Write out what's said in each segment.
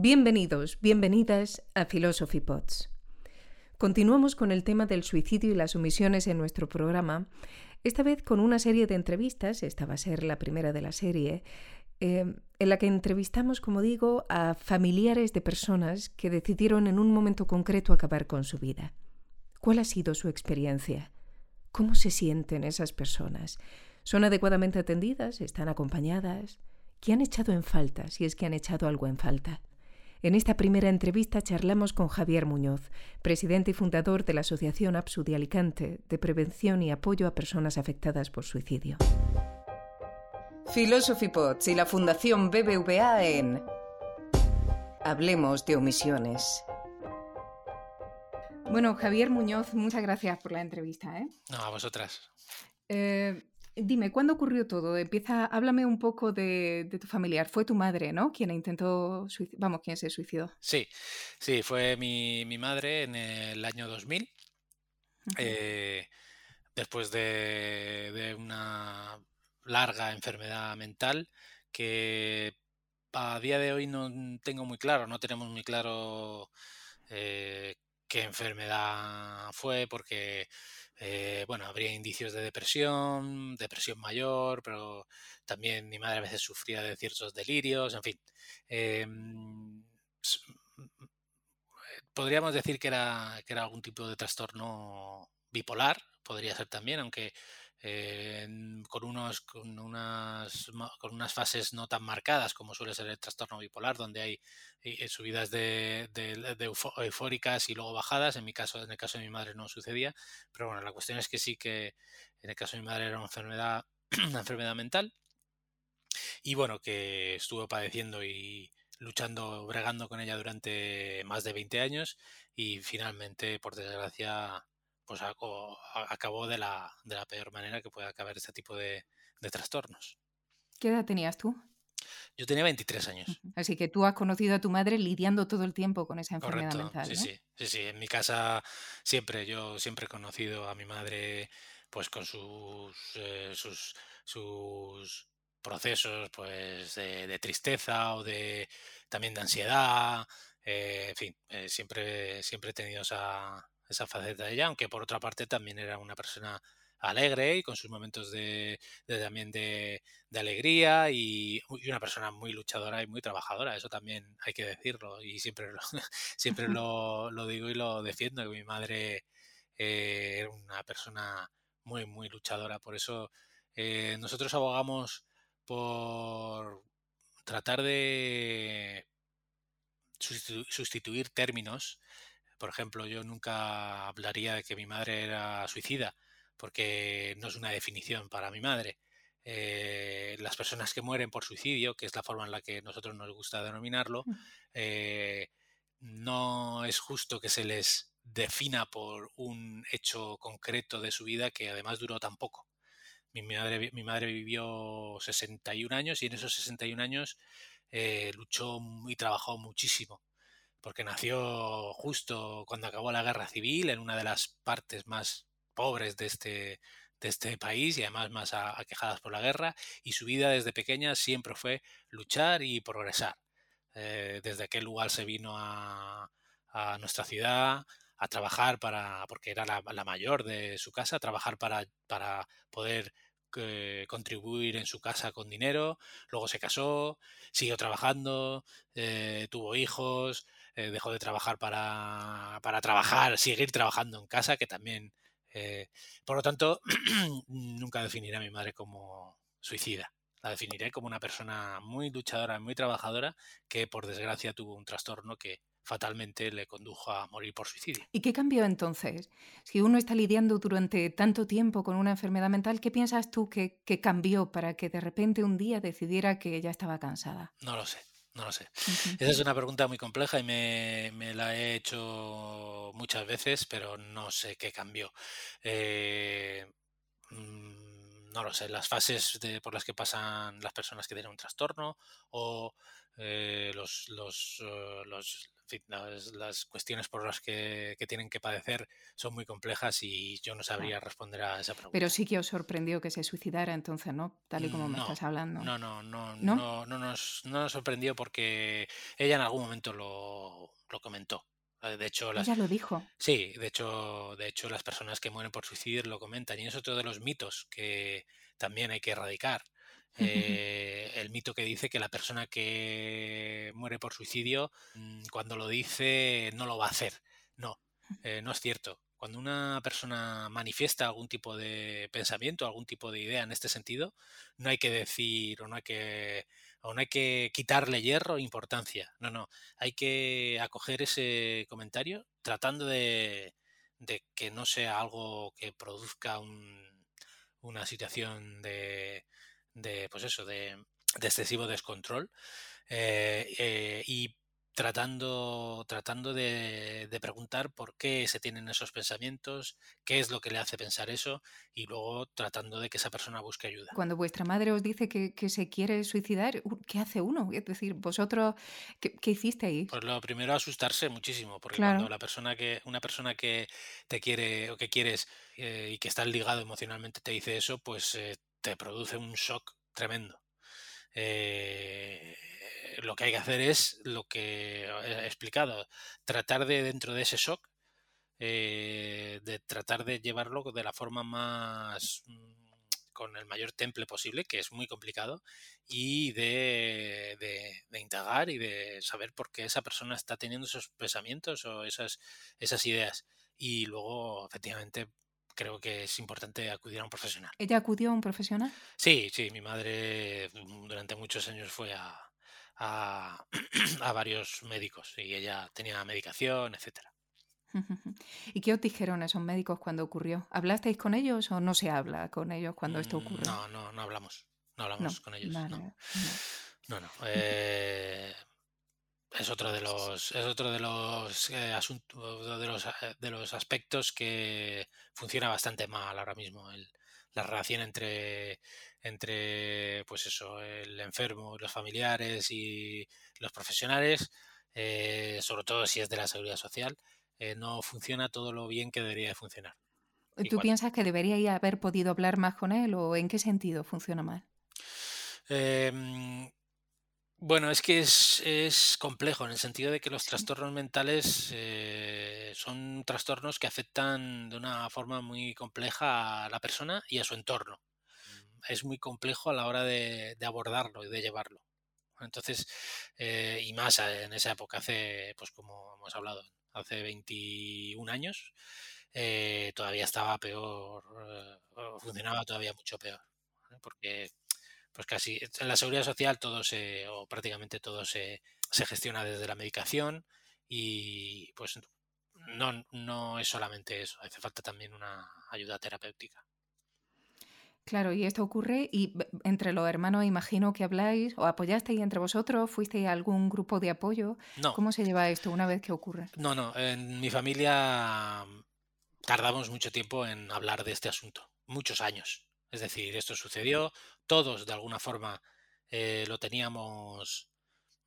Bienvenidos, bienvenidas a Philosophy Pods. Continuamos con el tema del suicidio y las omisiones en nuestro programa, esta vez con una serie de entrevistas, esta va a ser la primera de la serie, eh, en la que entrevistamos, como digo, a familiares de personas que decidieron en un momento concreto acabar con su vida. ¿Cuál ha sido su experiencia? ¿Cómo se sienten esas personas? ¿Son adecuadamente atendidas? ¿Están acompañadas? ¿Qué han echado en falta, si es que han echado algo en falta? En esta primera entrevista charlamos con Javier Muñoz, presidente y fundador de la Asociación APSU de Alicante de Prevención y Apoyo a Personas Afectadas por Suicidio. Philosophy Pots y la Fundación BBVA en Hablemos de omisiones. Bueno, Javier Muñoz, muchas gracias por la entrevista. ¿eh? No, a vosotras. Eh, Dime, ¿cuándo ocurrió todo? Empieza, háblame un poco de, tu familiar. Fue tu madre, ¿no? Quien intentó, vamos, quien se suicidó. Sí, sí, fue mi, madre en el año 2000. Eh, después de, una larga enfermedad mental que a día de hoy no tengo muy claro, no tenemos muy claro eh, qué enfermedad fue porque eh, bueno, habría indicios de depresión, depresión mayor, pero también mi madre a veces sufría de ciertos delirios, en fin. Em, podríamos decir que era, que era algún tipo de trastorno bipolar, podría ser también, aunque eh, con, unos, con, unas, con unas fases no tan marcadas como suele ser el trastorno bipolar, donde hay eh, subidas de, eufóricas y luego bajadas. En mi caso, en el caso de mi madre no sucedía, pero bueno, la cuestión es que sí que en el caso de mi madre era una enfermedad, una enfermedad mental y bueno, que estuvo padeciendo y luchando, bregando con ella durante más de 20 años y finalmente, por desgracia, pues acabó de la, de la peor manera que puede acabar este tipo de, trastornos. ¿Qué edad tenías tú? Yo tenía 23 años. Así que tú has conocido a tu madre lidiando todo el tiempo con esa enfermedad mental. Sí, sí, sí, sí. En mi casa siempre, yo siempre he conocido a mi madre pues con sus, eh, sus, sus procesos pues de, tristeza o de también de ansiedad. Eh, en fin, eh, siempre, siempre he tenido esa, esa faceta de ella, aunque por otra parte también era una persona alegre y con sus momentos de, también de, alegría y, una persona muy luchadora y muy trabajadora, eso también hay que decirlo y siempre lo, siempre lo, digo y lo defiendo, que mi madre eh, era una persona muy, muy luchadora, por eso eh, nosotros abogamos por tratar de sustituir términos por ejemplo, yo nunca hablaría de que mi madre era suicida, porque no es una definición para mi madre. Eh, las personas que mueren por suicidio, que es la forma en la que nosotros nos gusta denominarlo, eh, no es justo que se les defina por un hecho concreto de su vida que además duró tan poco. Mi madre, mi madre vivió 61 años y en esos 61 años eh, luchó y trabajó muchísimo porque nació justo cuando acabó la guerra civil en una de las partes más pobres de este, de este país y además más aquejadas por la guerra y su vida desde pequeña siempre fue luchar y progresar. Eh, desde aquel lugar se vino a, nuestra ciudad a trabajar para, porque era la, mayor de su casa, trabajar para, para poder eh, contribuir en su casa con dinero, luego se casó, siguió trabajando, eh, tuvo hijos, eh, dejó de trabajar para, para, trabajar, seguir trabajando en casa, que también, eh, por lo tanto, nunca definiré a mi madre como suicida. La definiré como una persona muy luchadora, muy trabajadora, que por desgracia tuvo un trastorno que fatalmente le condujo a morir por suicidio. ¿Y qué cambió entonces? Si uno está lidiando durante tanto tiempo con una enfermedad mental, ¿qué piensas tú que, que cambió para que de repente un día decidiera que ya estaba cansada? No lo sé. No lo sé. Esa es una pregunta muy compleja y me, la he hecho muchas veces, pero no sé qué cambió. Eh, mm, no lo sé, las fases por las que pasan las personas que tienen un trastorno o eh, los, los, eh, las, cuestiones por las que, tienen que padecer son muy complejas y yo no sabría responder a esa pregunta. Pero sí que os sorprendió que se suicidara entonces, ¿no? Tal y como me estás hablando. No, no, no, no, no, nos, sorprendió porque ella en algún momento lo, comentó. Eh, de hecho, las, ella lo dijo. Sí, de hecho, de hecho, las personas que mueren por suicidio lo comentan. Y es otro de los mitos que también hay que erradicar. Eh, el mito que dice que la persona que muere por suicidio, mm, cuando lo dice, no lo va a hacer. No, eh, no es cierto. Cuando una persona manifiesta algún tipo de pensamiento, algún tipo de idea en este sentido, no hay que decir o no hay que, o no hay que quitarle hierro o importancia. No, no. Hay que acoger ese comentario tratando de, de que no sea algo que produzca una situación de, de pues eso, de, excesivo descontrol eh, eh, y tratando, tratando de, preguntar por qué se tienen esos pensamientos, qué es lo que le hace pensar eso y luego tratando de que esa persona busque ayuda. Cuando vuestra madre os dice que, se quiere suicidar, ¿qué hace uno? Es decir, vosotros, ¿qué, qué hicisteis? Pues lo primero, asustarse muchísimo, porque cuando la persona que, una persona que te quiere o que quieres eh, y que está ligado emocionalmente te dice eso, pues te produce un shock tremendo. Eh, lo que hay que hacer es lo que he explicado, tratar de dentro de ese shock, eh, de tratar de llevarlo de la forma más mm, con el mayor temple posible, que es muy complicado, y de, de, de, indagar y de saber por qué esa persona está teniendo esos pensamientos o esas, esas ideas. Y luego, efectivamente, creo que es importante acudir a un profesional. ¿Ella acudió a un profesional? Sí, sí, mi madre mm, durante muchos años fue a, a, varios médicos y ella tenía medicación, etcétera. ¿Y qué os dijeron esos médicos cuando ocurrió? ¿Hablasteis con ellos o no se habla con ellos cuando esto mm, ocurre? No, no, no hablamos. No hablamos con ellos. no. no. no, eh, es otro de los es otro de los eh, asuntos de los, eh, de los aspectos que funciona bastante mal ahora mismo el, la relación entre entre pues eso el enfermo los familiares y los profesionales eh, sobre todo si es de la seguridad social no funciona todo lo bien que debería de funcionar ¿Tú piensas que debería haber podido hablar más con él o en qué sentido funciona mal? Em, bueno, es que es, complejo en el sentido de que los trastornos mentales eh, son trastornos que afectan de una forma muy compleja a la persona y a su entorno. Es muy complejo a la hora de, abordarlo y de llevarlo. Entonces, eh, y más en esa época, hace, pues como hemos hablado, hace 21 años, eh, todavía estaba peor, funcionaba todavía mucho peor. Porque pues casi en la seguridad social todo se, o prácticamente todo se, se gestiona desde la medicación y pues no, no es solamente eso, hace falta también una ayuda terapéutica. Claro, y esto ocurre y entre los hermanos imagino que habláis o apoyasteis entre vosotros, fuisteis a algún grupo de apoyo. No. ¿Cómo se lleva esto una vez que ocurre? No, no, en mi familia tardamos mucho tiempo en hablar de este asunto, muchos años. Es decir, esto sucedió, todos de alguna forma eh, lo teníamos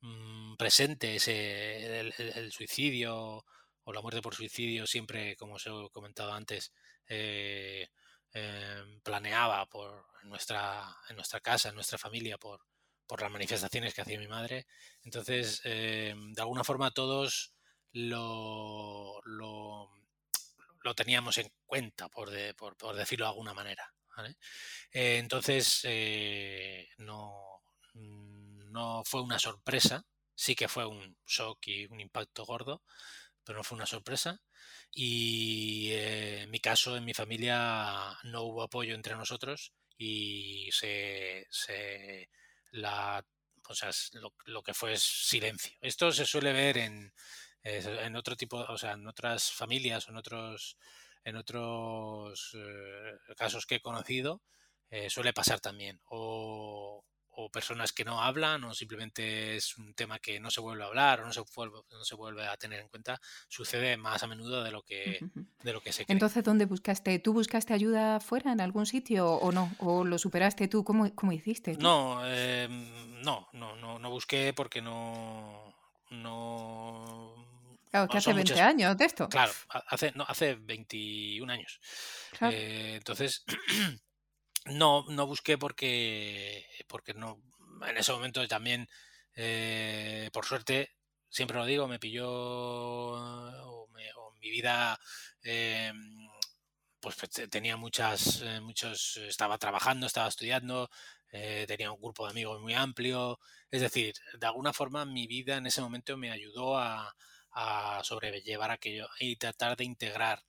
mm, presente, ese, el, suicidio o la muerte por suicidio siempre, como os he comentado antes, eh, em, planeaba por nuestra, en nuestra casa, en nuestra familia, por, por las manifestaciones que hacía mi madre. Entonces, em, de alguna forma todos lo, lo, lo teníamos en cuenta, por, por, por decirlo de alguna manera. Eh, entonces, eh, no, no fue una sorpresa, sí que fue un shock y un impacto gordo, pero no fue una sorpresa. Y eh, en mi caso, en mi familia, no hubo apoyo entre nosotros y se, se la, o sea, lo, lo, que fue es silencio. Esto se suele ver en, en otro tipo, o sea, en otras familias en otros en otros eh, casos que he conocido eh, suele pasar también. O, personas que no hablan o simplemente es un tema que no se vuelve a hablar o no se vuelve, no se vuelve a tener en cuenta, sucede más a menudo de lo que, de lo que se cree. Entonces, ¿dónde buscaste? ¿Tú buscaste ayuda fuera en algún sitio o no? ¿O lo superaste tú? ¿Cómo, cómo hiciste? No, em, no, no, no, no busqué porque no, no Claro, que hace 20 años de esto. Claro, hace, no, hace 21 años. Eh, entonces, no, no busqué porque, porque no, en ese momento también, eh, por suerte, siempre lo digo, me pilló o, mi vida eh, pues tenía muchas, muchos, estaba trabajando, estaba estudiando, tenía un grupo de amigos muy amplio, es decir, de alguna forma mi vida en ese momento me ayudó a, a sobrellevar aquello y tratar de integrar,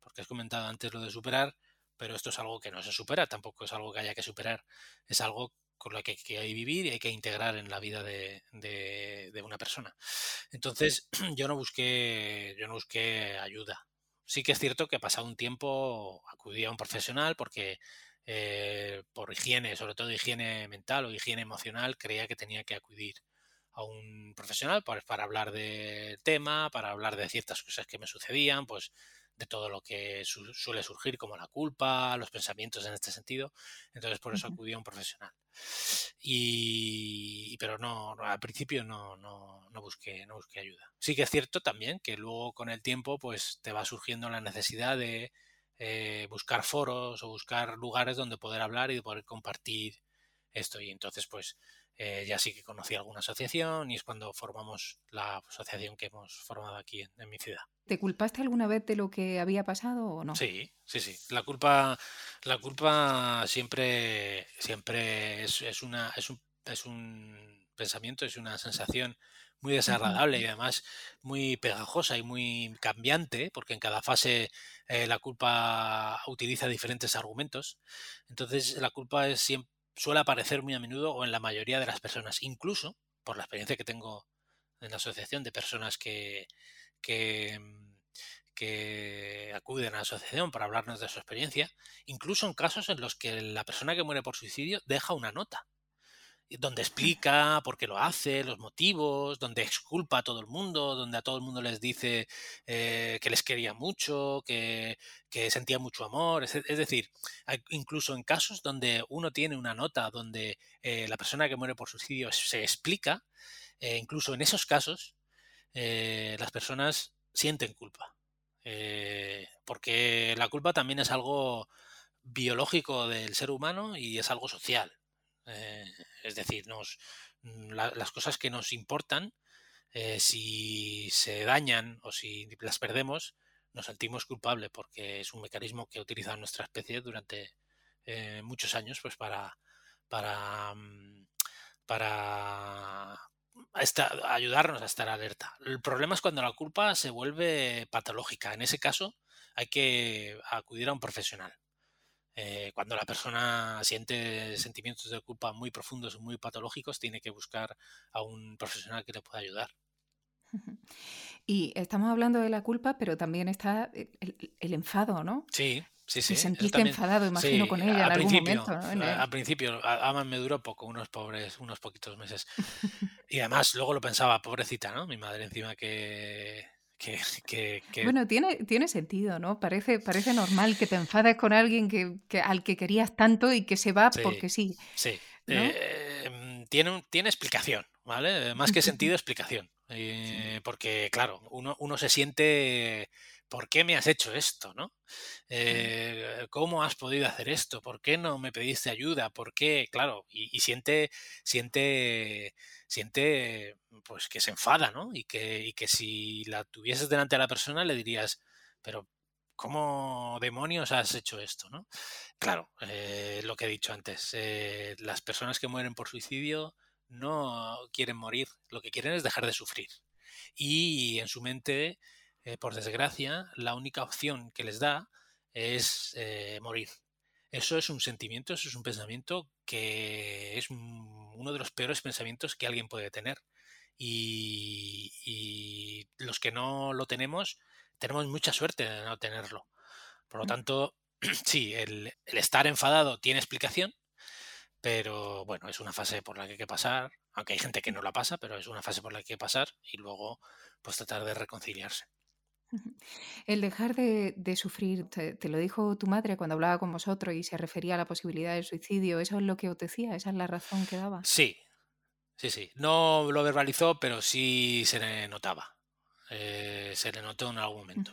porque has comentado antes lo de superar, pero esto es algo que no se supera, tampoco es algo que haya que superar, es algo con lo que hay que vivir y hay que integrar en la vida de, de, una persona. Entonces, yo no busqué, yo no busqué ayuda. Sí que es cierto que pasado un tiempo acudí a un profesional porque eh, por higiene, sobre todo higiene mental o higiene emocional, creía que tenía que acudir a un profesional pues, para hablar del tema, para hablar de ciertas cosas que me sucedían, pues de todo lo que suele surgir como la culpa, los pensamientos en este sentido. Entonces por eso acudí a un profesional. Y, pero no, al principio no, no, no, busqué, no busqué ayuda. Sí que es cierto también que luego con el tiempo pues te va surgiendo la necesidad de eh, buscar foros o buscar lugares donde poder hablar y poder compartir esto. Y entonces pues eh, ya sí que conocí alguna asociación y es cuando formamos la asociación que hemos formado aquí en, mi ciudad. ¿Te culpaste alguna vez de lo que había pasado o no? Sí, sí, sí. La culpa, la culpa siempre, siempre es, una, es un, es un pensamiento, es una sensación muy desagradable y además muy pegajosa y muy cambiante, porque en cada fase eh, la culpa utiliza diferentes argumentos. Entonces la culpa es siempre suele aparecer muy a menudo o en la mayoría de las personas, incluso por la experiencia que tengo en la asociación de personas que, que, mm, que acuden a la asociación para hablarnos de su experiencia, incluso en casos en los que la persona que muere por suicidio deja una nota donde explica por qué lo hace, los motivos, donde exculpa a todo el mundo, donde a todo el mundo les dice eh, que les quería mucho, que, sentía mucho amor. Es, decir, incluso en casos donde uno tiene una nota donde eh, la persona que muere por suicidio se explica, eh, incluso en esos casos las personas sienten culpa. porque la culpa también es algo biológico del ser humano y es algo social. Eh, es decir, nos, mm, las cosas que nos importan, eh, si se dañan o si las perdemos, nos sentimos culpables porque es un mecanismo que ha utilizado nuestra especie durante eh, muchos años pues para, para, mm, para ayudarnos a estar alerta. El problema es cuando la culpa se vuelve patológica. En ese caso hay que acudir a un profesional. Eh, cuando la persona siente sentimientos de culpa muy profundos y muy patológicos, tiene que buscar a un profesional que le pueda ayudar. Y estamos hablando de la culpa, pero también está el, enfado, ¿no? Sí, sí, sí. Te sentiste enfadado, imagino, con ella en algún momento. Al principio, además me duró poco, unos pobres, unos poquitos meses. y además luego lo pensaba, pobrecita, ¿no? Mi madre encima que que, Bueno, tiene, tiene sentido, ¿no? Parece, parece normal que te enfades con alguien que, al que querías tanto y que se va porque sí. Sí. Em, tiene, tiene explicación, ¿vale? Más que sentido, explicación. Eh, porque, claro, uno, uno se siente ¿por qué me has hecho esto? ¿no? Eh, ¿Cómo has podido hacer esto? ¿Por qué no me pediste ayuda? ¿Por qué? Claro, y, siente, siente, siente pues que se enfada, ¿no? Y que, y que si la tuvieses delante de la persona le dirías, pero ¿cómo demonios has hecho esto? ¿no? Claro, eh, lo que he dicho antes, eh, las personas que mueren por suicidio no quieren morir, lo que quieren es dejar de sufrir. Y en su mente eh, por desgracia, la única opción que les da es morir. Eso es un sentimiento, eso es un pensamiento que es uno de los peores pensamientos que alguien puede tener. Y, los que no lo tenemos, tenemos mucha suerte de no tenerlo. Por lo mm. tanto, sí, el, estar enfadado tiene explicación, pero bueno, es una fase por la que hay que pasar, aunque hay gente que no la pasa, pero es una fase por la que hay que pasar y luego pues tratar de reconciliarse. El dejar de, sufrir, te, lo dijo tu madre cuando hablaba con vosotros y se refería a la posibilidad del suicidio, ¿eso es lo que os decía? ¿Esa es la razón que daba? Sí, sí, sí. No lo verbalizó, pero sí se notaba. eh, se le notó en algún momento.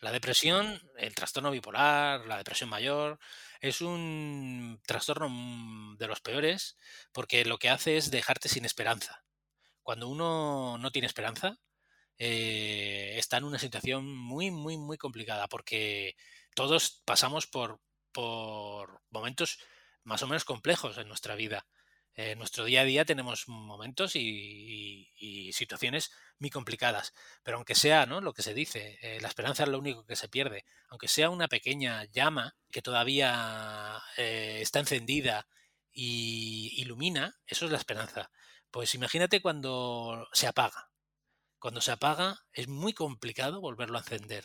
La depresión, el trastorno bipolar, la depresión mayor, es un trastorno mm, de los peores porque lo que hace es dejarte sin esperanza. Cuando uno no tiene esperanza, eh, está en una situación muy, muy, muy complicada porque todos pasamos por, por momentos más o menos complejos en nuestra vida. En nuestro día a día tenemos momentos y, situaciones muy complicadas, pero aunque sea ¿no? lo que se dice, eh, la esperanza es lo único que se pierde, aunque sea una pequeña llama que todavía eh, está encendida y ilumina, eso es la esperanza. Pues imagínate cuando se apaga. Cuando se apaga es muy complicado volverlo a encender,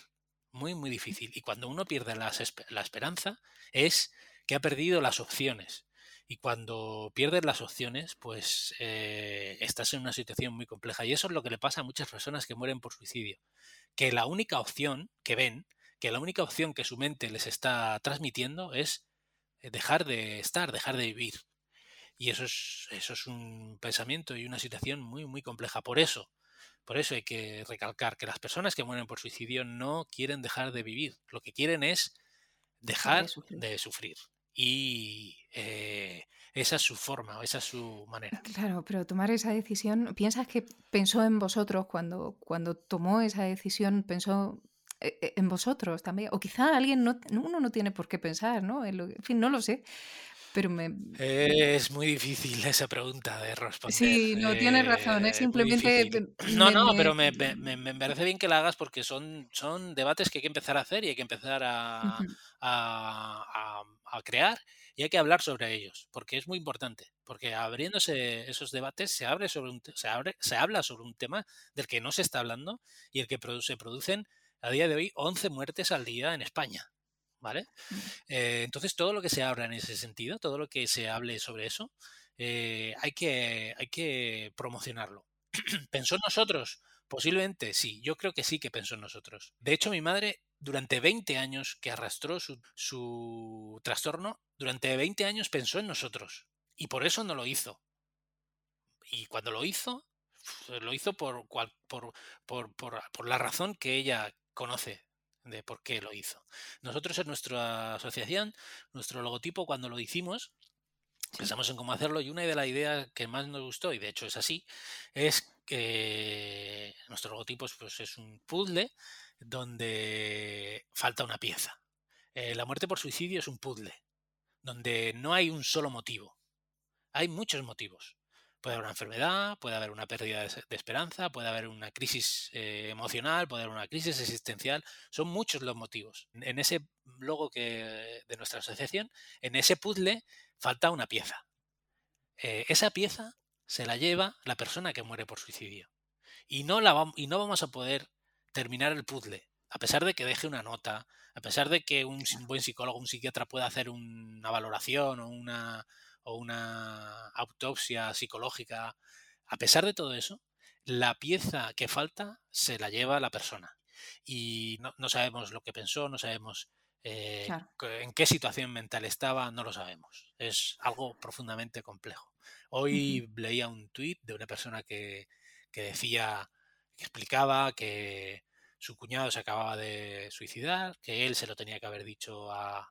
muy, muy difícil. Y cuando uno pierde la esperanza es que ha perdido las opciones y cuando pierdes las opciones, pues eh, estás en una situación muy compleja. Y eso es lo que le pasa a muchas personas que mueren por suicidio. Que la única opción que ven, que la única opción que su mente les está transmitiendo es eh, dejar de estar, dejar de vivir. Y eso es, eso es un pensamiento y una situación muy, muy compleja. Por eso, por eso hay que recalcar que las personas que mueren por suicidio no quieren dejar de vivir. Lo que quieren es dejar de sufrir y eh, esa es su forma, esa es su manera. Claro, pero tomar esa decisión, ¿piensas que pensó en vosotros cuando, cuando tomó esa decisión, pensó eh, eh, en vosotros también? O quizá alguien no, uno no tiene por qué pensar, ¿no? En, fin, no lo sé. Pero me... Es muy difícil esa pregunta de responder. Sí, no tienes razón, es simplemente... No, no, pero me, me, parece bien que la hagas porque son, son debates que hay que empezar a hacer y hay que empezar a, a, a, crear y hay que hablar sobre ellos, porque es muy importante, porque abriéndose esos debates se, abre sobre un, se, abre, se habla sobre un tema del que no se está hablando y el que se producen a día de hoy 11 muertes al día en España. ¿Vale? Eh, entonces, todo lo que se habla en ese sentido, todo lo que se hable sobre eso, eh, hay, que, hay que promocionarlo. ¿Pensó en nosotros? Posiblemente sí, yo creo que sí que pensó en nosotros. De hecho, mi madre, durante 20 años que arrastró su, su trastorno, durante 20 años pensó en nosotros. Y por eso no lo hizo. Y cuando lo hizo, lo hizo por, por, por, por la razón que ella conoce de por qué lo hizo. Nosotros en nuestra asociación, nuestro logotipo, cuando lo hicimos, pensamos en cómo hacerlo y una de las ideas que más nos gustó, y de hecho es así, es que nuestro logotipo pues, es un puzzle donde falta una pieza. Eh, la muerte por suicidio es un puzzle, donde no hay un solo motivo, hay muchos motivos. Puede haber una enfermedad, puede haber una pérdida de, esperanza, puede haber una crisis eh, emocional, puede haber una crisis existencial. Son muchos los motivos. En ese logo que, de nuestra asociación, en ese puzzle, falta una pieza. Eh, esa pieza se la lleva la persona que muere por suicidio. Y no, la y no vamos a poder terminar el puzzle, a pesar de que deje una nota, a pesar de que un buen psicólogo, un psiquiatra pueda hacer una valoración o una, o una autopsia psicológica, a pesar de todo eso, la pieza que falta se la lleva la persona. Y no, sabemos lo que pensó, no sabemos eh, en qué situación mental estaba, no lo sabemos. Es algo profundamente complejo. Hoy leía un tuit de una persona que, decía, que explicaba que su cuñado se acababa de suicidar, que él se lo tenía que haber dicho a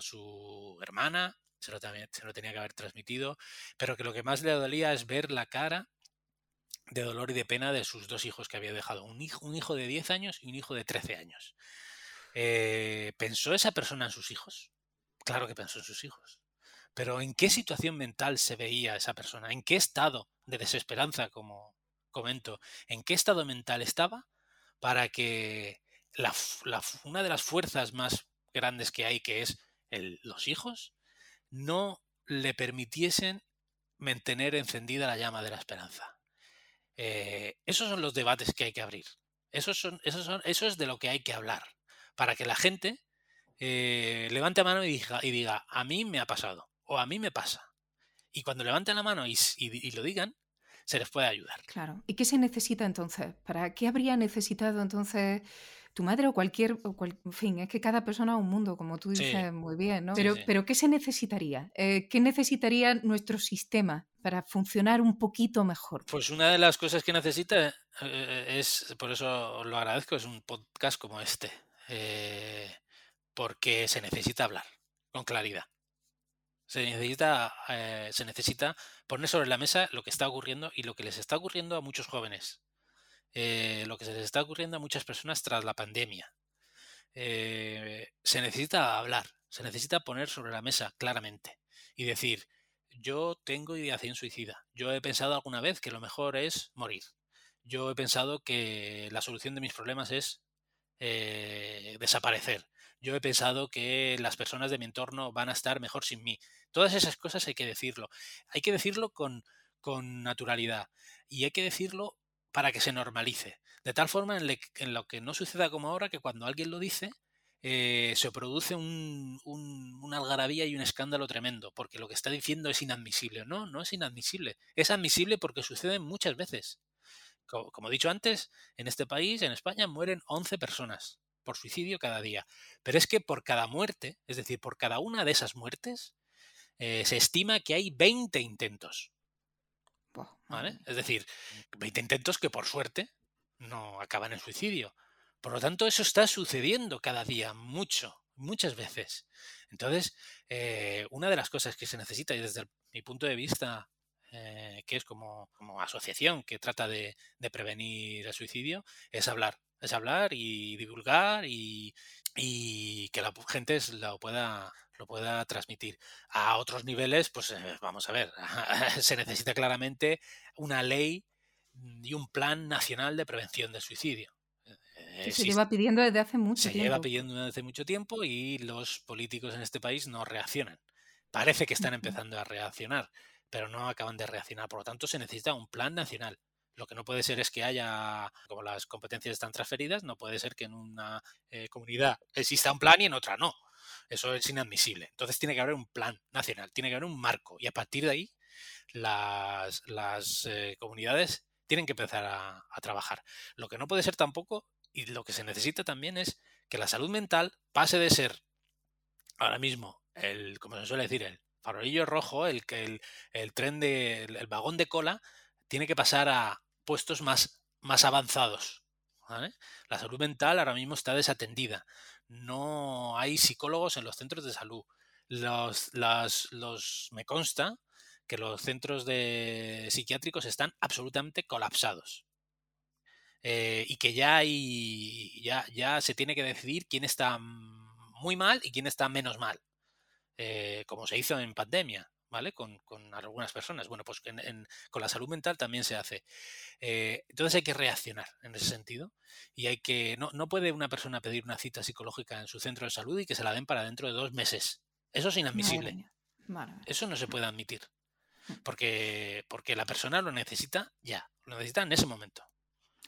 su hermana, se lo, tenía que haber transmitido, pero que lo que más le dolía es ver la cara de dolor y de pena de sus dos hijos que había dejado, un hijo, un hijo de 10 años y un hijo de 13 años. Eh, ¿Pensó esa persona en sus hijos? Claro que pensó en sus hijos. Pero ¿en qué situación mental se veía esa persona? ¿En qué estado de desesperanza, como comento? ¿En qué estado mental estaba para que una de las fuerzas más grandes que hay, que es los hijos, no le permitiesen mantener encendida la llama de la esperanza. Eh, esos son los debates que hay que abrir. Esos son, esos son, eso es de lo que hay que hablar. Para que la gente eh, levante la mano y diga, y diga, a mí me ha pasado o a mí me pasa. Y cuando levanten la mano y, y, lo digan, se les puede ayudar. Claro. ¿Y qué se necesita entonces? ¿Para qué habría necesitado entonces tu madre o cualquier, en fin, es que cada persona es un mundo, como tú dices muy bien, ¿no? Pero, pero ¿qué se necesitaría? Eh, ¿Qué necesitaría nuestro sistema para funcionar un poquito mejor? Pues una de las cosas que necesita eh, es, por eso lo agradezco, es un podcast como este, eh, porque se necesita hablar con claridad. Se necesita, se necesita poner sobre la mesa lo que está ocurriendo y lo que les está ocurriendo a muchos jóvenes eh, lo que se les está ocurriendo a muchas personas tras la pandemia. Eh, se necesita hablar, se necesita poner sobre la mesa claramente y decir, yo tengo ideación suicida, yo he pensado alguna vez que lo mejor es morir, yo he pensado que la solución de mis problemas es eh, desaparecer, yo he pensado que las personas de mi entorno van a estar mejor sin mí. Todas esas cosas hay que decirlo. Hay que decirlo con, con naturalidad y hay que decirlo para que se normalice. De tal forma en, lo que no suceda como ahora, que cuando alguien lo dice, eh, se produce un, una algarabía y un escándalo tremendo, porque lo que está diciendo es inadmisible. No, no es inadmisible. Es admisible porque sucede muchas veces. Como, he dicho antes, en este país, en España, mueren 11 personas por suicidio cada día. Pero es que por cada muerte, es decir, por cada una de esas muertes, eh, se estima que hay 20 intentos. Es decir, 20 intentos que por suerte no acaban en suicidio. Por lo tanto, eso está sucediendo cada día, mucho, muchas veces. Entonces, eh, una de las cosas que se necesita, y desde mi punto de vista, eh, que es como, asociación que trata de, prevenir el suicidio, es hablar. Es hablar y divulgar y, y que la gente lo pueda lo pueda transmitir. A otros niveles, pues eh, vamos a ver, se necesita claramente una ley y un plan nacional de prevención del suicidio. se lleva pidiendo desde hace mucho tiempo. Se lleva pidiendo desde hace mucho tiempo y los políticos en este país no reaccionan. Parece que están empezando a reaccionar, pero no acaban de reaccionar. Por lo tanto, se necesita un plan nacional. Lo que no puede ser es que haya, como las competencias están transferidas, no puede ser que en una eh, comunidad exista un plan y en otra no. Eso es inadmisible. Entonces tiene que haber un plan nacional, tiene que haber un marco y a partir de ahí las, eh, comunidades tienen que empezar a, trabajar. Lo que no puede ser tampoco y lo que se necesita también es que la salud mental pase de ser ahora mismo el, como se suele decir, el farolillo rojo, el que el, el, tren de el, vagón de cola tiene que pasar a puestos más, más avanzados. La salud mental ahora mismo está desatendida no hay psicólogos en los centros de salud. Los, los, me consta que los centros de psiquiátricos están absolutamente colapsados. Eh, y que ya hay, ya, ya se tiene que decidir quién está muy mal y quién está menos mal. Eh, como se hizo en pandemia. ¿Vale? Con, algunas personas. Bueno, pues con la salud mental también se hace. Eh, entonces hay que reaccionar en ese sentido y hay que, no, no puede una persona pedir una cita psicológica en su centro de salud y que se la den para dentro de dos meses. Eso es inadmisible. Eso no se puede admitir. Mm. Porque, porque la persona lo necesita ya, lo necesita en ese momento.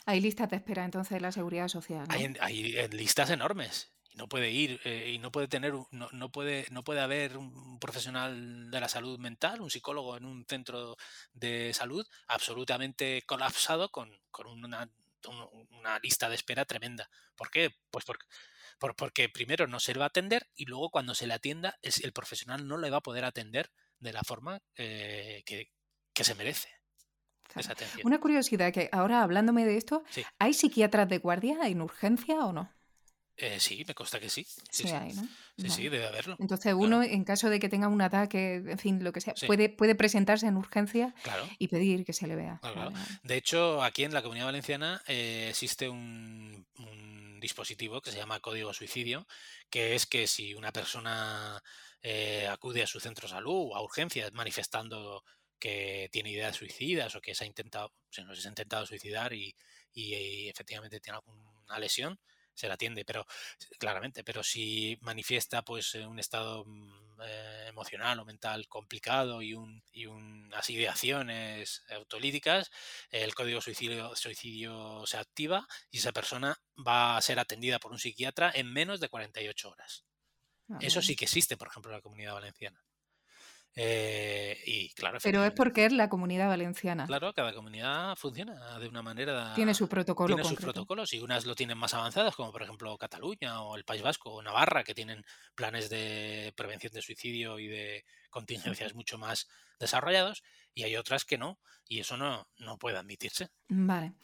Hay listas de espera entonces de la seguridad social. Hay, hay, listas enormes no puede ir eh, y no puede tener no, no, puede no puede haber un profesional de la salud mental un psicólogo en un centro de salud absolutamente colapsado con, una, una, lista de espera tremenda ¿por qué? pues porque porque primero no se le va a atender y luego cuando se le atienda el profesional no le va a poder atender de la forma eh, que, se merece. Esa Una curiosidad, que ahora hablándome de esto, ¿hay psiquiatras de guardia en urgencia o no? Eh, sí, me consta que sí. Sí, sí, sí. sí, debe haberlo. Entonces uno, en caso de que tenga un ataque, en fin, lo que sea, puede, puede presentarse en urgencia y pedir que se le vea. De hecho, aquí en la Comunidad Valenciana eh, existe un, dispositivo que se llama Código Suicidio, que es que si una persona eh, acude a su centro de salud o a urgencias manifestando que tiene ideas suicidas o que se ha intentado, se nos ha intentado suicidar y, y efectivamente tiene alguna lesión, se la atiende, pero claramente, pero si manifiesta pues eh, un estado mm, eh, emocional o mental complicado y, un, y unas ideaciones autolíticas, el código suicidio, suicidio se activa y esa persona va a ser atendida por un psiquiatra en menos de 48 horas. Ah, Eso sí que existe, por ejemplo, en la comunidad valenciana. Eh, y claro, Pero es porque es la comunidad valenciana. Claro, cada comunidad funciona de una manera. Tiene su protocolo. Tiene sus protocolos y unas lo tienen más avanzadas, como por ejemplo Cataluña o el País Vasco o Navarra, que tienen planes de prevención de suicidio y de contingencias mucho más desarrollados, y hay otras que no, y eso no, no puede admitirse. Vale.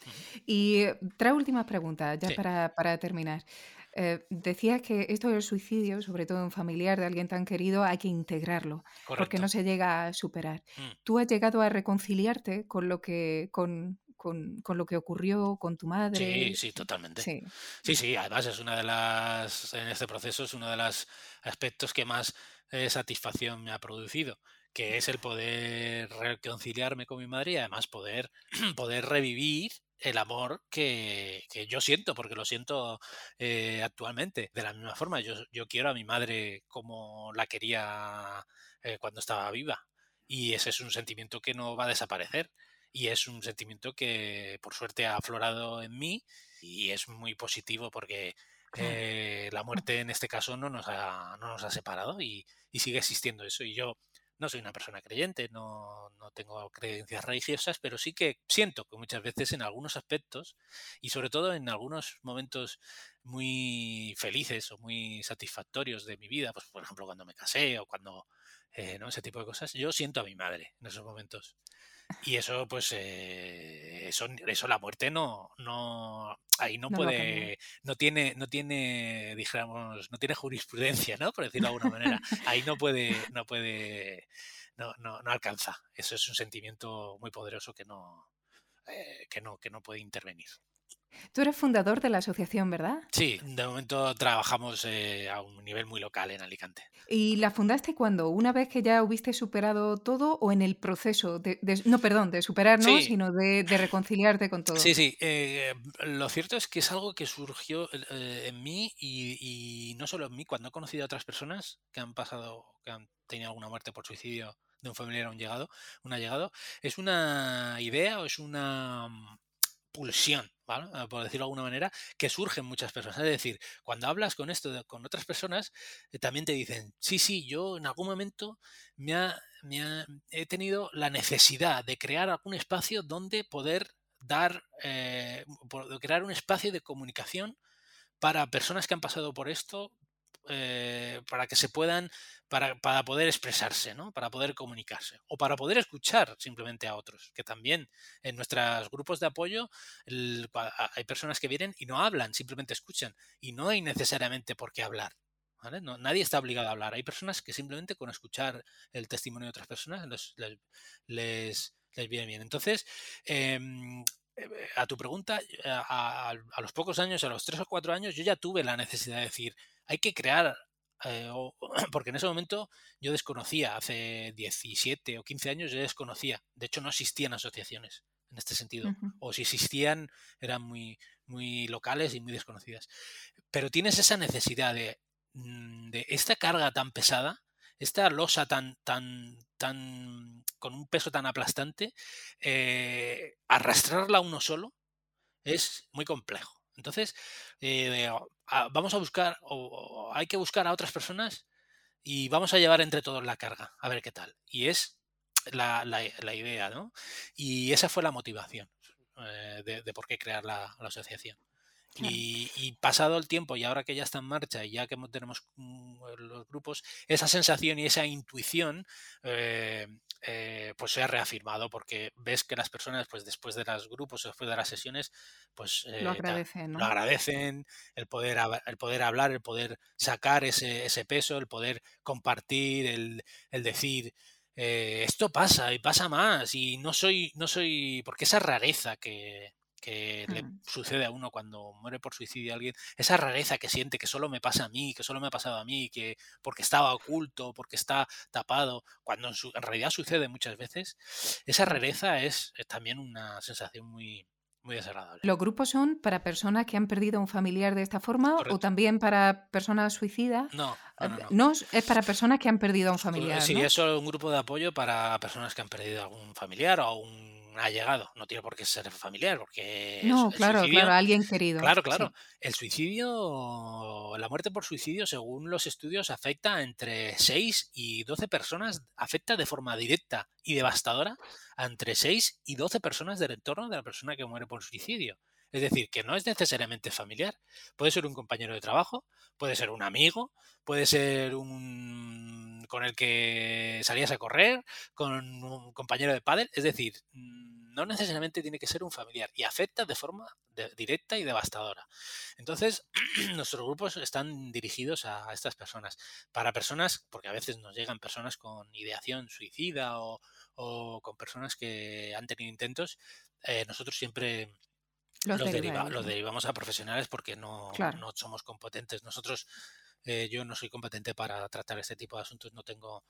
Y tres últimas preguntas, ya para, para terminar. Eh, decías que esto del suicidio, sobre todo en familiar de alguien tan querido, hay que integrarlo, porque no se llega a superar. Mm. ¿Tú has llegado a reconciliarte con lo que, con, con, con, lo que ocurrió con tu madre? Sí, sí, totalmente. Sí. sí, sí, además es una de las, en este proceso es uno de los aspectos que más eh, satisfacción me ha producido que es el poder reconciliarme con mi madre y además poder, poder revivir el amor que, yo siento, porque lo siento eh, actualmente. De la misma forma, yo, yo, quiero a mi madre como la quería eh, cuando estaba viva. Y ese es un sentimiento que no va a desaparecer. Y es un sentimiento que por suerte ha aflorado en mí y es muy positivo porque eh, la muerte en este caso no nos ha, no nos ha separado y, y sigue existiendo eso. Y yo no soy una persona creyente, no, no, tengo creencias religiosas, pero sí que siento que muchas veces en algunos aspectos y sobre todo en algunos momentos muy felices o muy satisfactorios de mi vida, pues por ejemplo cuando me casé o cuando eh, ¿no? ese tipo de cosas, yo siento a mi madre en esos momentos. Y eso, pues, eh, eso, eso la muerte no, no, ahí no, puede, no tiene, no tiene, dijéramos, no tiene jurisprudencia, ¿no? Por decirlo de alguna manera. Ahí no puede, no puede, no, no, no alcanza. Eso es un sentimiento muy poderoso que no, eh, que no, que no puede intervenir. Tú eres fundador de la asociación, ¿verdad? Sí, de momento trabajamos eh, a un nivel muy local en Alicante. ¿Y la fundaste cuando? ¿Una vez que ya hubiste superado todo o en el proceso de, no, perdón, de superar, no, sino de, reconciliarte con todo? Sí, sí. Eh, lo cierto es que es algo que surgió eh, en mí y, no solo en mí, cuando he conocido a otras personas que han pasado, que han tenido alguna muerte por suicidio de un familiar a un llegado, un allegado, es una idea o es una pulsión, ¿vale? Ah, por decirlo de alguna manera, que surgen muchas personas. Es decir, cuando hablas con esto con otras personas, eh, también te dicen, sí, sí, yo en algún momento me, ha, he tenido la necesidad de crear algún espacio donde poder dar, eh, crear un espacio de comunicación para personas que han pasado por esto, eh, para que se puedan, para, para, poder expresarse, ¿no? para poder comunicarse o para poder escuchar simplemente a otros, que también en nuestros grupos de apoyo hay personas que vienen y no hablan, simplemente escuchan y no hay necesariamente por qué hablar. Nadie está obligado a hablar. Hay personas que simplemente con escuchar el testimonio de otras personas les, les, viene bien. Entonces, em, a tu pregunta, a, a, los pocos años, a los tres o cuatro años, yo ya tuve la necesidad de decir, hay que crear, eh, porque en ese momento yo desconocía, hace 17 o 15 años yo desconocía, de hecho no existían asociaciones en este sentido, o si existían eran muy, muy locales y muy desconocidas. Pero tienes esa necesidad de, mm, de esta carga tan pesada, esta losa tan, tan, tan, con un peso tan aplastante, eh, arrastrarla uno solo es muy complejo. Entonces, eh, vamos a buscar, o, hay que buscar a otras personas y vamos a llevar entre todos la carga, a ver qué tal. Y es la, idea, ¿no? Y esa fue la motivación eh, de, por qué crear la asociación. Y, pasado el tiempo y ahora que ya está en marcha y ya que tenemos mm, los grupos, esa sensación y esa intuición eh, eh, pues se ha reafirmado porque ves que las personas pues después de los grupos, después de las sesiones, pues lo eh, agradecen, lo agradecen el poder, el poder hablar, el poder sacar ese, ese peso, el poder compartir, el, el decir esto pasa y pasa más y no soy, no soy, porque esa rareza que, que le mm. sucede a uno cuando muere por suicidio a alguien, esa rareza que siente que solo me pasa a mí, que solo me ha pasado a mí, que porque estaba oculto, porque está tapado, cuando en, realidad sucede muchas veces, esa rareza es, también una sensación muy, muy desagradable. ¿Los grupos son para personas que han perdido a un familiar de esta forma o también para personas suicidas? No, no, no, es para personas que han perdido a un familiar. Sí, es un grupo de apoyo para personas que han perdido a algún familiar o a un ha llegado, no tiene por qué ser familiar, porque... No, claro, claro, alguien querido. Claro, claro. El suicidio, la muerte por suicidio, según los estudios, afecta entre 6 y 12 personas, afecta de forma directa y devastadora a entre 6 y 12 personas del entorno de la persona que muere por suicidio. Es decir, que no es necesariamente familiar. Puede ser un compañero de trabajo, puede ser un amigo, puede ser un con el que salías a correr, con un compañero de pádel. Es decir, mm, no necesariamente tiene que ser un familiar y afecta de forma directa y devastadora. Entonces, nuestros grupos están dirigidos a estas personas. Para personas, porque a veces nos llegan personas con ideación suicida o, con personas que han tenido intentos, eh, nosotros siempre los, derivamos a profesionales porque no, no somos competentes. Nosotros, eh, yo no soy competente para tratar este tipo de asuntos, no tengo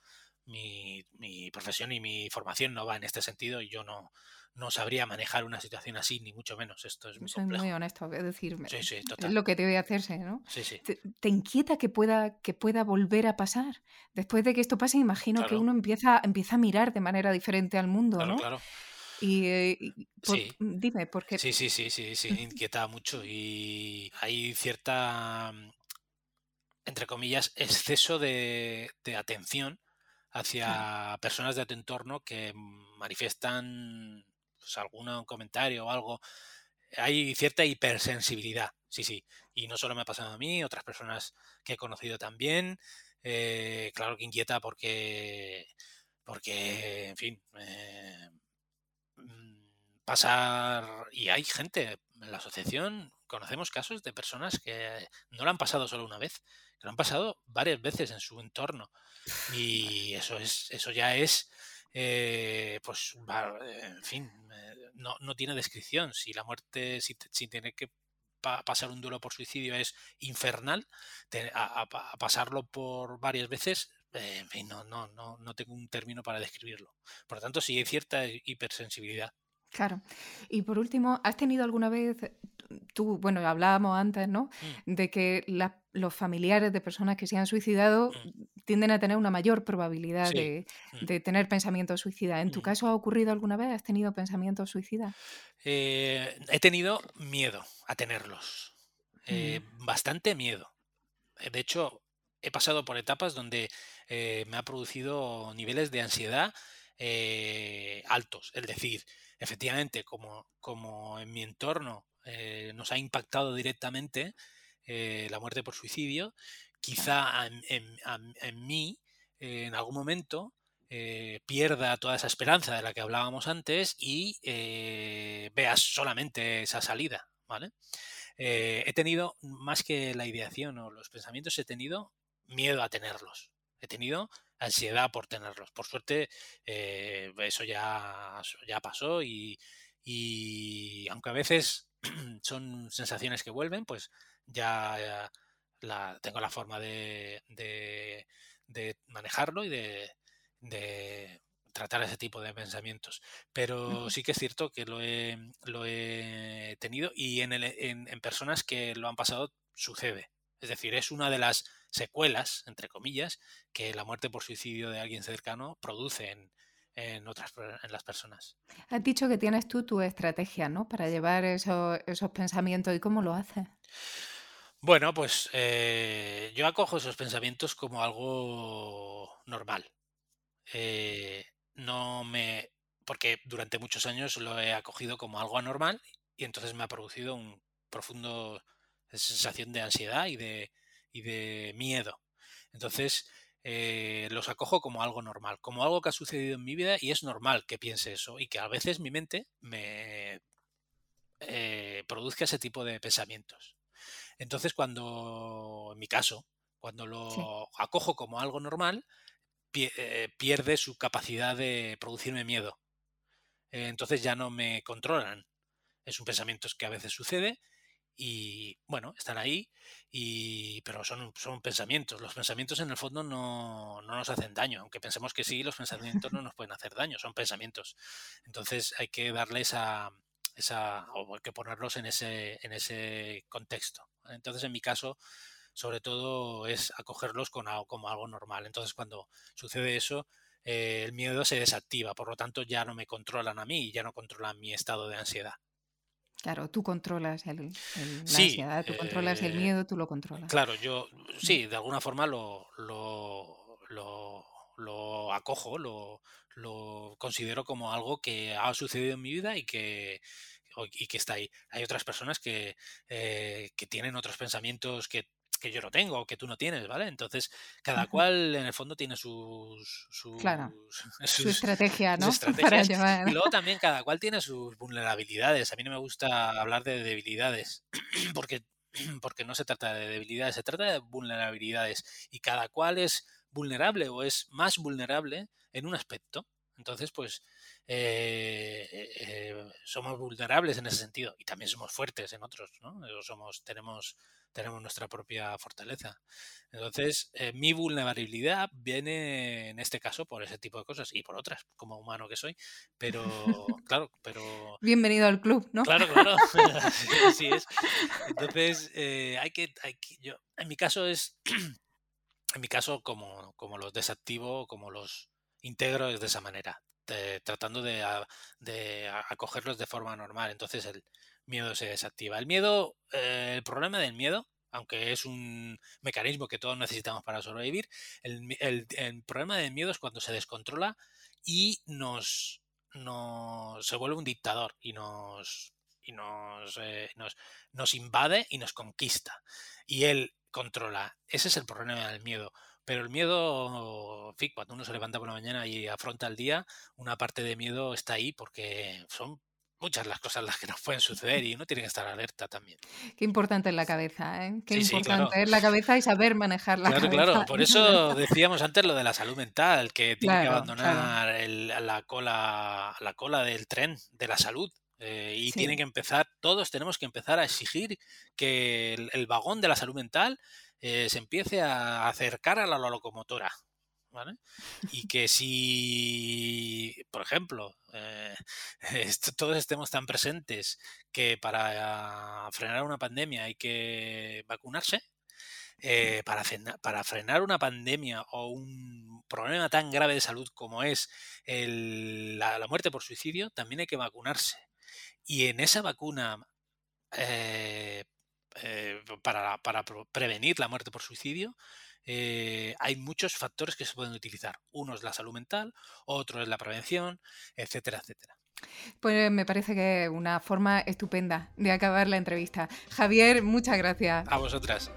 mi, mi, profesión y mi formación no va en este sentido y yo no, no sabría manejar una situación así, ni mucho menos. Esto es muy Soy muy honesto, es decir, es lo que debe hacerse, ¿no? Sí, sí. ¿Te, inquieta que pueda, que pueda volver a pasar? Después de que esto pase, imagino que uno empieza, empieza a mirar de manera diferente al mundo, claro, ¿no? Claro. Y, eh, sí. Mm, dime, ¿por qué? Sí, sí, sí, sí, sí, inquieta mucho y hay cierta, mm, entre comillas, exceso de, atención hacia personas de tu entorno que manifiestan pues, algún comentario o algo. Hay cierta hipersensibilidad, sí, sí. Y no solo me ha pasado a mí, otras personas que he conocido también. Eh, claro que inquieta porque, porque en fin, eh, pasar, y hay gente en la asociación, conocemos casos de personas que no lo han pasado solo una vez, que lo han pasado varias veces en su entorno. Y eso es, eso ya es, eh, pues, en fin, eh, no, no, tiene descripción. Si la muerte, si, si tiene que pasar un duelo por suicidio es infernal, a, pasarlo por varias veces, eh, en fin, no, no, no, no tengo un término para describirlo. Por lo tanto, sí hay cierta hipersensibilidad. Claro. Y por último, ¿has tenido alguna vez, tú, bueno, hablábamos antes, ¿no? Mm. De que los familiares de personas que se han suicidado mm. tienden a tener una mayor probabilidad mm. de, tener pensamientos suicidas. ¿En tu caso ha ocurrido alguna vez? ¿Has tenido pensamientos suicidas? Eh, he tenido miedo a tenerlos. Eh, bastante miedo. Eh, de hecho, he pasado por etapas donde me ha producido niveles de ansiedad altos. Es decir, efectivamente, como, como en mi entorno eh, nos ha impactado directamente eh, la muerte por suicidio, quizá en, mí, eh, en algún momento, pierda toda esa esperanza de la que hablábamos antes y veas solamente esa salida. ¿vale? he tenido, más que la ideación o los pensamientos, he tenido miedo a tenerlos. He tenido ansiedad por tenerlos. Por suerte, eh, eso ya, ya pasó y, aunque a veces son sensaciones que vuelven, pues ya, la, tengo la forma de, manejarlo y de, tratar ese tipo de pensamientos. Pero sí que es cierto que lo he, lo he tenido y en, en personas que lo han pasado sucede. Es decir, es una de las secuelas, entre comillas, que la muerte por suicidio de alguien cercano produce en, otras en las personas. Has dicho que tienes tú tu estrategia, ¿no? Para llevar esos, pensamientos. ¿Y cómo lo haces? Bueno, pues eh, yo acojo esos pensamientos como algo normal. Eh, no me. porque durante muchos años lo he acogido como algo anormal y entonces me ha producido un profundo sensación de ansiedad y de, y de miedo. Entonces, eh, los acojo como algo normal, como algo que ha sucedido en mi vida y es normal que piense eso y que a veces mi mente me eh, produzca ese tipo de pensamientos. Entonces, cuando, en mi caso, cuando lo acojo como algo normal, eh, pierde su capacidad de producirme miedo. entonces ya no me controlan. Es un pensamiento que a veces sucede y bueno, están ahí, y, pero son, son pensamientos. Los pensamientos en el fondo no, no, nos hacen daño, aunque pensemos que sí, los pensamientos no nos pueden hacer daño, son pensamientos. Entonces hay que darles a esa, o hay que ponerlos en ese, en ese contexto. Entonces en mi caso, sobre todo es acogerlos con como algo normal. Entonces cuando sucede eso, eh, el miedo se desactiva, por lo tanto ya no me controlan a mí y ya no controlan mi estado de ansiedad. Claro, tú controlas el, la ansiedad, tú controlas el eh, miedo, tú lo controlas. Claro, yo mm. sí, de alguna forma lo, lo, lo, acojo, lo, lo considero como algo que ha sucedido en mi vida y que, y que está ahí. Hay otras personas que, eh, que tienen otros pensamientos que que yo no tengo, que tú no tienes, ¿vale? Entonces, cada cual en el fondo tiene sus, sus, su estrategia, ¿no? Y luego también cada cual tiene sus vulnerabilidades. A mí no me gusta hablar de debilidades, porque, porque no se trata de debilidades, se trata de vulnerabilidades. Y cada cual es vulnerable o es más vulnerable en un aspecto. Entonces, pues eh, eh, somos vulnerables en ese sentido y también somos fuertes en otros, ¿no? Somos, tenemos tenemos nuestra propia fortaleza. Entonces, eh, mi vulnerabilidad viene en este caso por ese tipo de cosas y por otras, como humano que soy. Pero, claro, pero... Bienvenido al club, ¿no? Claro, claro. así es. Entonces, eh, hay, que, hay que... Yo, en mi caso es... en mi caso, como, como los desactivo, como los integro es de esa manera, tratando de, acogerlos de forma normal. Entonces, el, miedo se desactiva. El miedo, eh, el problema del miedo, aunque es un mecanismo que todos necesitamos para sobrevivir, el, problema del miedo es cuando se descontrola y nos, se vuelve un dictador y nos y eh, nos, nos invade y nos conquista. Y él controla. Ese es el problema del miedo. Pero el miedo, cuando uno se levanta por la mañana y afronta el día, una parte de miedo está ahí porque son muchas las cosas las que nos pueden suceder y uno tiene que estar alerta también. Qué importante es la cabeza, ¿eh? Qué importante es la cabeza y saber manejar la cabeza. Claro, claro, por eso decíamos antes lo de la salud mental, que tiene que abandonar la, cola, la cola del tren de la salud. Eh, y tiene que empezar, todos tenemos que empezar a exigir que el, vagón de la salud mental eh, se empiece a acercar a la locomotora. Y que si, por ejemplo, eh, todos estemos tan presentes que para frenar una pandemia hay que vacunarse, eh, para, frenar, para, frenar una pandemia o un problema tan grave de salud como es la, muerte por suicidio, también hay que vacunarse. Y en esa vacuna eh, para, para prevenir la muerte por suicidio, eh, hay muchos factores que se pueden utilizar. Uno es la salud mental, otro es la prevención, etcétera, etcétera. Pues me parece que una forma estupenda de acabar la entrevista. Javier, muchas gracias. A vosotras.